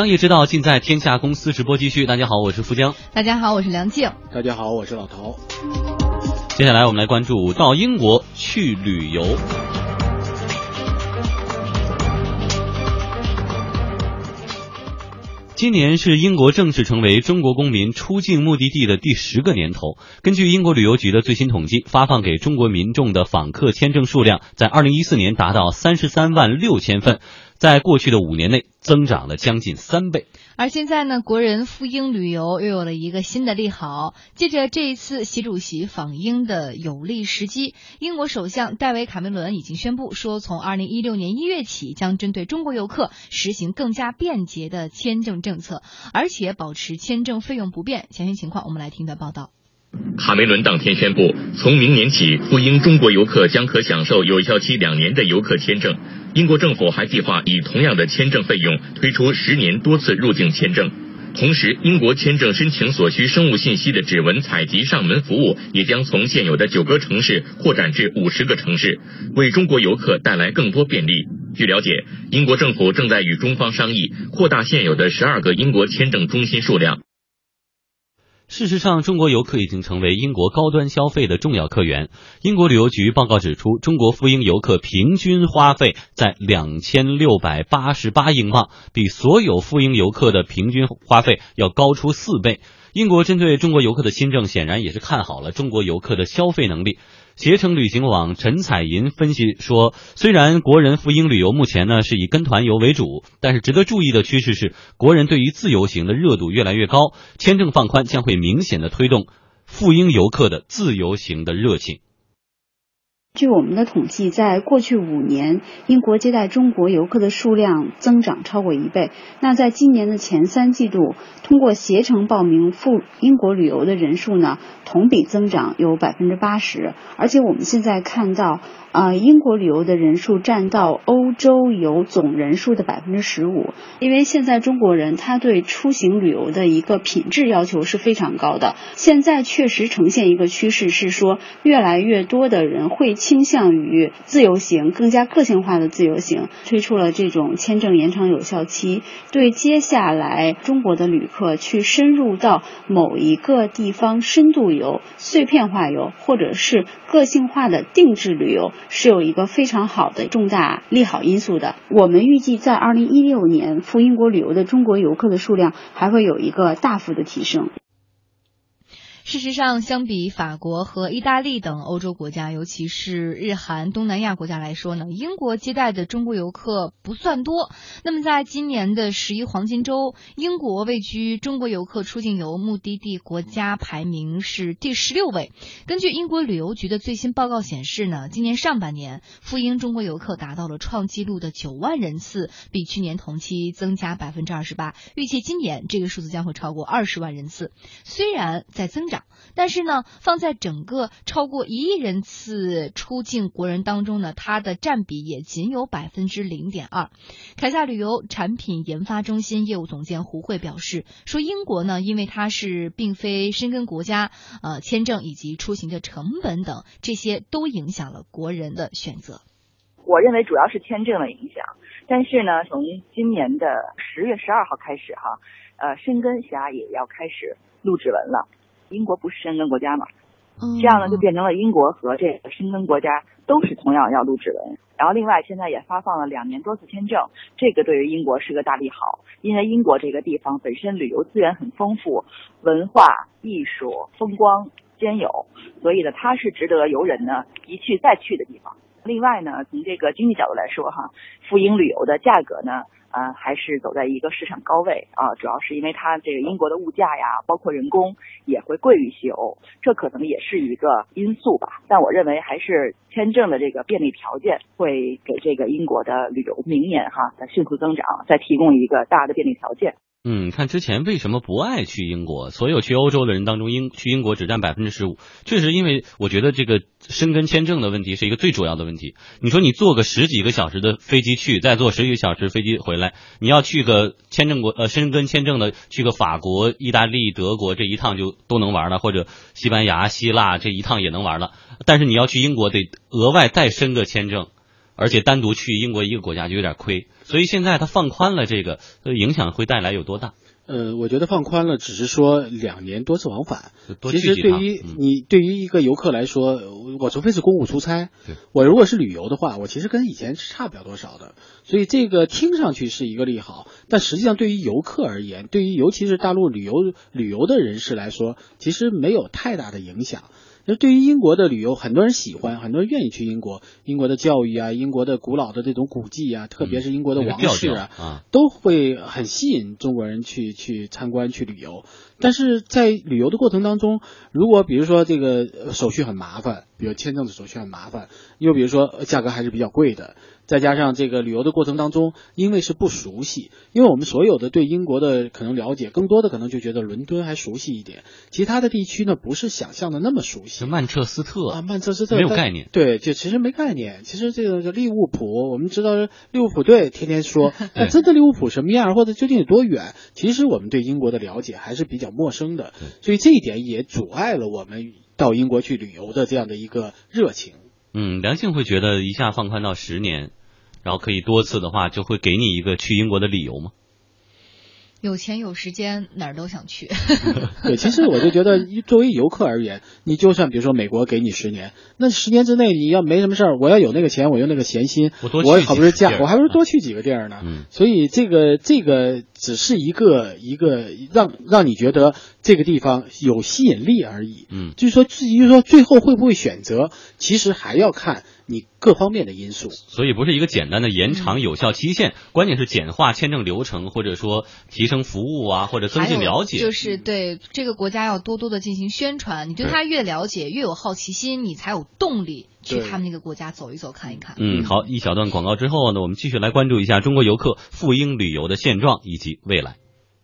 商业之道尽在天下公司直播继续。大家好，我是富江。大家好，我是梁静。大家好，我是老陶。接下来我们来关注到英国去旅游。今年是英国正式成为中国公民出境目的地的第十个年头。根据英国旅游局的最新统计，发放给中国民众的访客签证数量在二零一四年达到三十三万六千份。在过去的五年内，增长了将近三倍。而现在呢，国人赴英旅游又有了一个新的利好。借着这一次习主席访英的有利时机，英国首相戴维·卡梅伦已经宣布说，从二零一六年一月起，将针对中国游客实行更加便捷的签证政策，而且保持签证费用不变。详细情况，我们来听段报道。卡梅伦当天宣布，从明年起，赴英中国游客将可享受有效期两年的游客签证。英国政府还计划以同样的签证费用推出十年多次入境签证。同时，英国签证申请所需生物信息的指纹采集上门服务也将从现有的九个城市扩展至五十个城市，为中国游客带来更多便利。据了解，英国政府正在与中方商议扩大现有的十二个英国签证中心数量。事实上，中国游客已经成为英国高端消费的重要客源。英国旅游局报告指出，中国赴英游客平均花费在两千六百八十八英镑，比所有赴英游客的平均花费要高出四倍。英国针对中国游客的新政，显然也是看好了中国游客的消费能力。携程旅行网陈彩银分析说，虽然国人赴英旅游目前呢是以跟团游为主，但是值得注意的趋势是，国人对于自由行的热度越来越高，签证放宽将会明显的推动赴英游客的自由行的热情。据我们的统计，在过去五年，英国接待中国游客的数量增长超过一倍。那在今年的前三季度，通过携程报名赴英国旅游的人数呢，同比增长有百分之八十。而且我们现在看到。啊，英国旅游的人数占到欧洲游总人数的百分之十五。因为现在中国人他对出行旅游的一个品质要求是非常高的。现在确实呈现一个趋势，是说越来越多的人会倾向于自由行，更加个性化的自由行。推出了这种签证延长有效期，对接下来中国的旅客去深入到某一个地方深度游、碎片化游，或者是个性化的定制旅游。是有一个非常好的重大利好因素的。我们预计在二零一六年赴英国旅游的中国游客的数量还会有一个大幅的提升。事实上，相比法国和意大利等欧洲国家，尤其是日韩东南亚国家来说呢，英国接待的中国游客不算多。那么，在今年的十一黄金周，英国位居中国游客出境游目的地国家排名是第十六位。根据英国旅游局的最新报告显示呢，今年上半年赴英中国游客达到了创纪录的九万人次，比去年同期增加百分之二十八。预计今年这个数字将会超过二十万人次。虽然在增长。但是呢，放在整个超过一亿人次出境国人当中呢，它的占比也仅有百分之零点二。凯撒旅游产品研发中心业务总监胡慧表示说：“英国呢，因为它是并非申根国家，呃，签证以及出行的成本等这些都影响了国人的选择。我认为主要是签证的影响，但是呢，从今年的十月十二号开始哈，呃，申根辖也要开始录指纹了。”英国不是申根国家嘛，这样呢就变成了英国和这个申根国家都是同样要录指纹。然后另外现在也发放了两年多次签证，这个对于英国是个大利好，因为英国这个地方本身旅游资源很丰富，文化艺术风光兼有，所以呢它是值得游人呢一去再去的地方。另外呢从这个经济角度来说哈，赴英旅游的价格呢。啊，还是走在一个市场高位啊，主要是因为它这个英国的物价呀，包括人工也会贵于西欧，这可能也是一个因素吧。但我认为还是签证的这个便利条件会给这个英国的旅游明年哈在迅速增长，再提供一个大的便利条件。嗯，看之前为什么不爱去英国？所有去欧洲的人当中，英去英国只占百分之十五。确实，因为我觉得这个申根签证的问题是一个最主要的问题。你说你坐个十几个小时的飞机去，再坐十几个小时飞机回来，你要去个签证国呃申根签证的，去个法国、意大利、德国这一趟就都能玩了，或者西班牙、希腊这一趟也能玩了。但是你要去英国，得额外再申个签证。而且单独去英国一个国家就有点亏，所以现在它放宽了这个，影响会带来有多大？呃，我觉得放宽了，只是说两年多次往返。其实对于你，对于一个游客来说，我除非是公务出差，我如果是旅游的话，我其实跟以前是差不了多少的。所以这个听上去是一个利好，但实际上对于游客而言，对于尤其是大陆旅游旅游的人士来说，其实没有太大的影响。那对于英国的旅游，很多人喜欢，很多人愿意去英国。英国的教育啊，英国的古老的这种古迹啊，特别是英国的王室啊，都会很吸引中国人去去参观去旅游。但是在旅游的过程当中，如果比如说这个手续很麻烦，比如签证的手续很麻烦，又比如说价格还是比较贵的。再加上这个旅游的过程当中，因为是不熟悉，因为我们所有的对英国的可能了解，更多的可能就觉得伦敦还熟悉一点，其他的地区呢不是想象的那么熟悉。曼彻斯特啊，曼彻斯特没有概念。对，就其实没概念。其实这个利物浦，我们知道利物浦队天天说，那真的利物浦什么样，或者究竟有多远？其实我们对英国的了解还是比较陌生的，所以这一点也阻碍了我们到英国去旅游的这样的一个热情。嗯，梁静会觉得一下放宽到十年。然后可以多次的话，就会给你一个去英国的理由吗？有钱有时间哪儿都想去。对，其实我就觉得，作为游客而言，你就算比如说美国给你十年，那十年之内你要没什么事儿，我要有那个钱，我有那个闲心，我好不容易假，我还不如多去几个地儿呢。嗯，所以这个这个只是一个一个让让你觉得这个地方有吸引力而已。嗯，就是说至于说最后会不会选择，其实还要看。你各方面的因素，所以不是一个简单的延长有效期限，关键是简化签证流程，或者说提升服务啊，或者增进了解。就是对这个国家要多多的进行宣传，你对他越了解，越有好奇心，你才有动力去他们那个国家走一走、看一看。嗯，好，一小段广告之后呢，我们继续来关注一下中国游客赴英旅游的现状以及未来。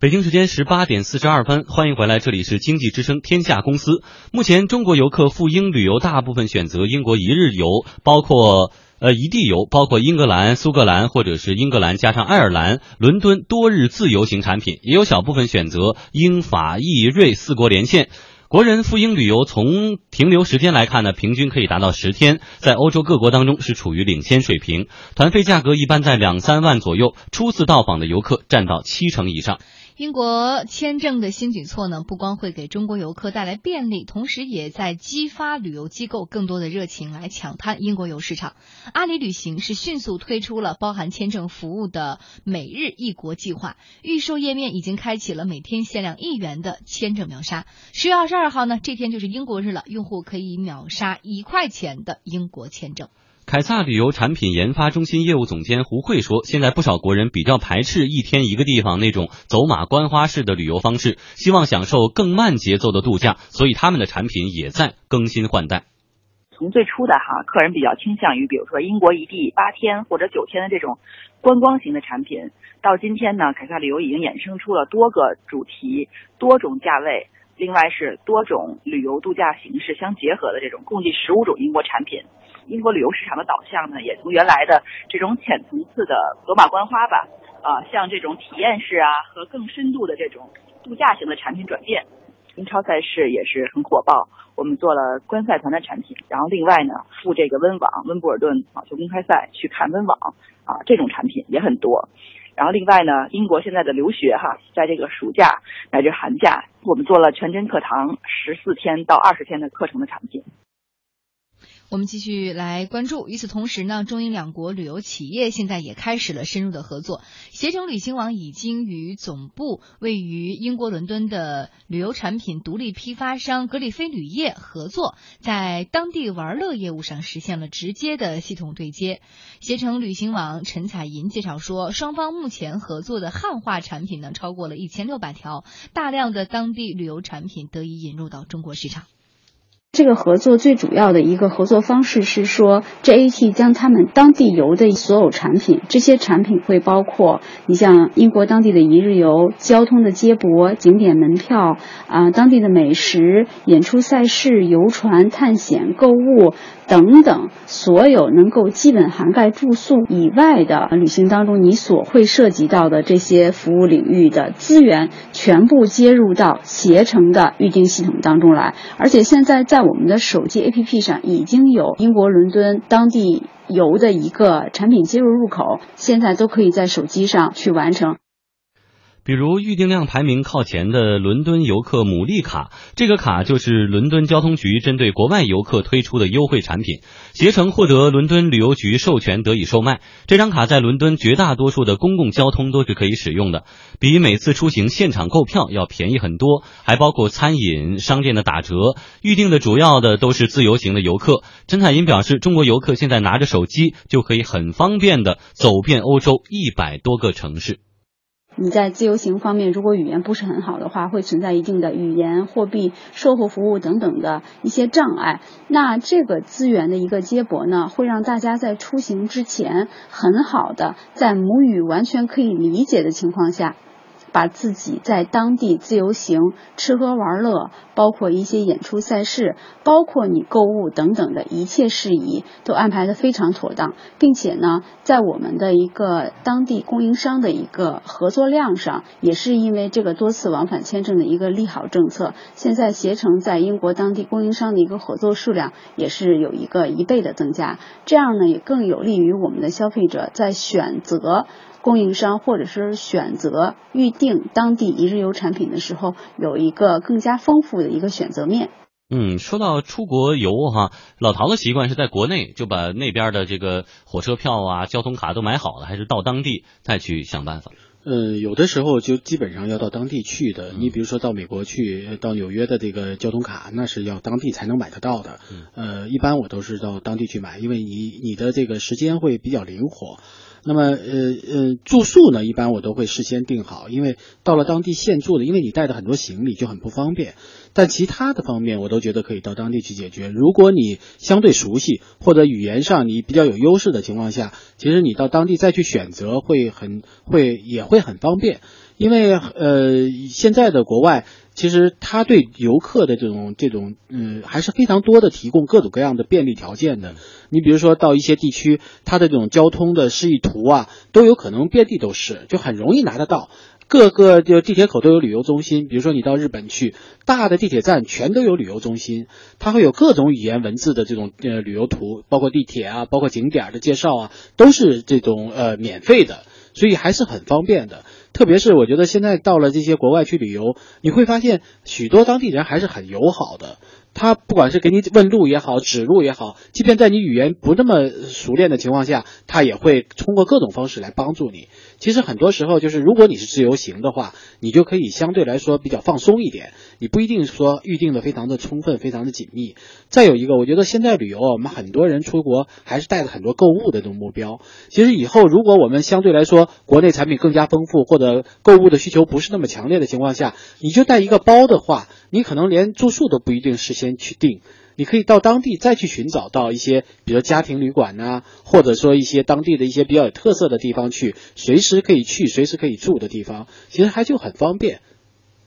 北京时间十八点四十二分，欢迎回来，这里是经济之声天下公司。目前，中国游客赴英旅游大部分选择英国一日游，包括呃一地游，包括英格兰、苏格兰或者是英格兰加上爱尔兰、伦敦多日自由行产品，也有小部分选择英法意瑞四国连线。国人赴英旅游，从停留时间来看呢，平均可以达到十天，在欧洲各国当中是处于领先水平。团费价格一般在两三万左右，初次到访的游客占到七成以上。英国签证的新举措呢，不光会给中国游客带来便利，同时也在激发旅游机构更多的热情来抢滩英国游市场。阿里旅行是迅速推出了包含签证服务的每日一国计划，预售页面已经开启了每天限量一元的签证秒杀。十月二十二号呢，这天就是英国日了，用户可以秒杀一块钱的英国签证。凯撒旅游产品研发中心业务总监胡慧说：“现在不少国人比较排斥一天一个地方那种走马观花式的旅游方式，希望享受更慢节奏的度假，所以他们的产品也在更新换代。从最初的哈，客人比较倾向于比如说英国一地八天或者九天的这种观光型的产品，到今天呢，凯撒旅游已经衍生出了多个主题、多种价位，另外是多种旅游度假形式相结合的这种共计十五种英国产品。”英国旅游市场的导向呢，也从原来的这种浅层次的走马观花吧，啊，像这种体验式啊和更深度的这种度假型的产品转变。英超赛事也是很火爆，我们做了观赛团的产品，然后另外呢赴这个温网温布尔顿网球公开赛去看温网啊，这种产品也很多。然后另外呢，英国现在的留学哈，在这个暑假乃至寒假，我们做了全真课堂十四天到二十天的课程的产品。我们继续来关注。与此同时呢，中英两国旅游企业现在也开始了深入的合作。携程旅行网已经与总部位于英国伦敦的旅游产品独立批发商格里菲旅业合作，在当地玩乐业务上实现了直接的系统对接。携程旅行网陈彩银介绍说，双方目前合作的汉化产品呢超过了一千六百条，大量的当地旅游产品得以引入到中国市场。这个合作最主要的一个合作方式是说，JAT 将他们当地游的所有产品，这些产品会包括你像英国当地的一日游、交通的接驳、景点门票啊、当地的美食、演出赛事、游船、探险、购物等等，所有能够基本涵盖住宿以外的旅行当中你所会涉及到的这些服务领域的资源，全部接入到携程的预订系统当中来，而且现在在在我们的手机 APP 上已经有英国伦敦当地游的一个产品接入入口，现在都可以在手机上去完成。比如预订量排名靠前的伦敦游客牡蛎卡，这个卡就是伦敦交通局针对国外游客推出的优惠产品，携程获得伦敦旅游局授权得以售卖。这张卡在伦敦绝大多数的公共交通都是可以使用的，比每次出行现场购票要便宜很多，还包括餐饮、商店的打折。预订的主要的都是自由行的游客。陈彩银表示，中国游客现在拿着手机就可以很方便的走遍欧洲一百多个城市。你在自由行方面，如果语言不是很好的话，会存在一定的语言、货币、售后服务等等的一些障碍。那这个资源的一个接驳呢，会让大家在出行之前，很好的在母语完全可以理解的情况下。把自己在当地自由行、吃喝玩乐，包括一些演出赛事，包括你购物等等的一切事宜，都安排的非常妥当，并且呢，在我们的一个当地供应商的一个合作量上，也是因为这个多次往返签证的一个利好政策，现在携程在英国当地供应商的一个合作数量也是有一个一倍的增加，这样呢，也更有利于我们的消费者在选择。供应商或者是选择预定当地一日游产品的时候，有一个更加丰富的一个选择面。嗯，说到出国游哈，老陶的习惯是在国内就把那边的这个火车票啊、交通卡都买好了，还是到当地再去想办法？嗯，有的时候就基本上要到当地去的。你比如说到美国去，到纽约的这个交通卡，那是要当地才能买得到的。呃，一般我都是到当地去买，因为你你的这个时间会比较灵活。那么，呃呃，住宿呢，一般我都会事先订好，因为到了当地现住的，因为你带的很多行李就很不方便。但其他的方面，我都觉得可以到当地去解决。如果你相对熟悉，或者语言上你比较有优势的情况下，其实你到当地再去选择会很会也会很方便。因为呃，现在的国外其实他对游客的这种这种嗯还是非常多的提供各种各样的便利条件的。你比如说到一些地区，它的这种交通的示意图啊，都有可能遍地都是，就很容易拿得到。各个就地铁口都有旅游中心，比如说你到日本去，大的地铁站全都有旅游中心，它会有各种语言文字的这种呃旅游图，包括地铁啊，包括景点的介绍啊，都是这种呃免费的，所以还是很方便的。特别是我觉得现在到了这些国外去旅游，你会发现许多当地人还是很友好的。他不管是给你问路也好，指路也好，即便在你语言不那么熟练的情况下，他也会通过各种方式来帮助你。其实很多时候就是，如果你是自由行的话，你就可以相对来说比较放松一点，你不一定说预定的非常的充分、非常的紧密。再有一个，我觉得现在旅游啊，我们很多人出国还是带着很多购物的这种目标。其实以后如果我们相对来说国内产品更加丰富，或者购物的需求不是那么强烈的情况下，你就带一个包的话。你可能连住宿都不一定事先去订，你可以到当地再去寻找到一些，比如家庭旅馆呐，或者说一些当地的一些比较有特色的地方去，随时可以去、随时可以住的地方，其实还就很方便。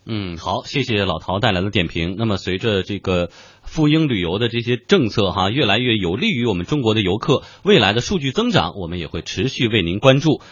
嗯，好，谢谢老陶带来的点评。那么随着这个赴英旅游的这些政策哈，越来越有利于我们中国的游客未来的数据增长，我们也会持续为您关注。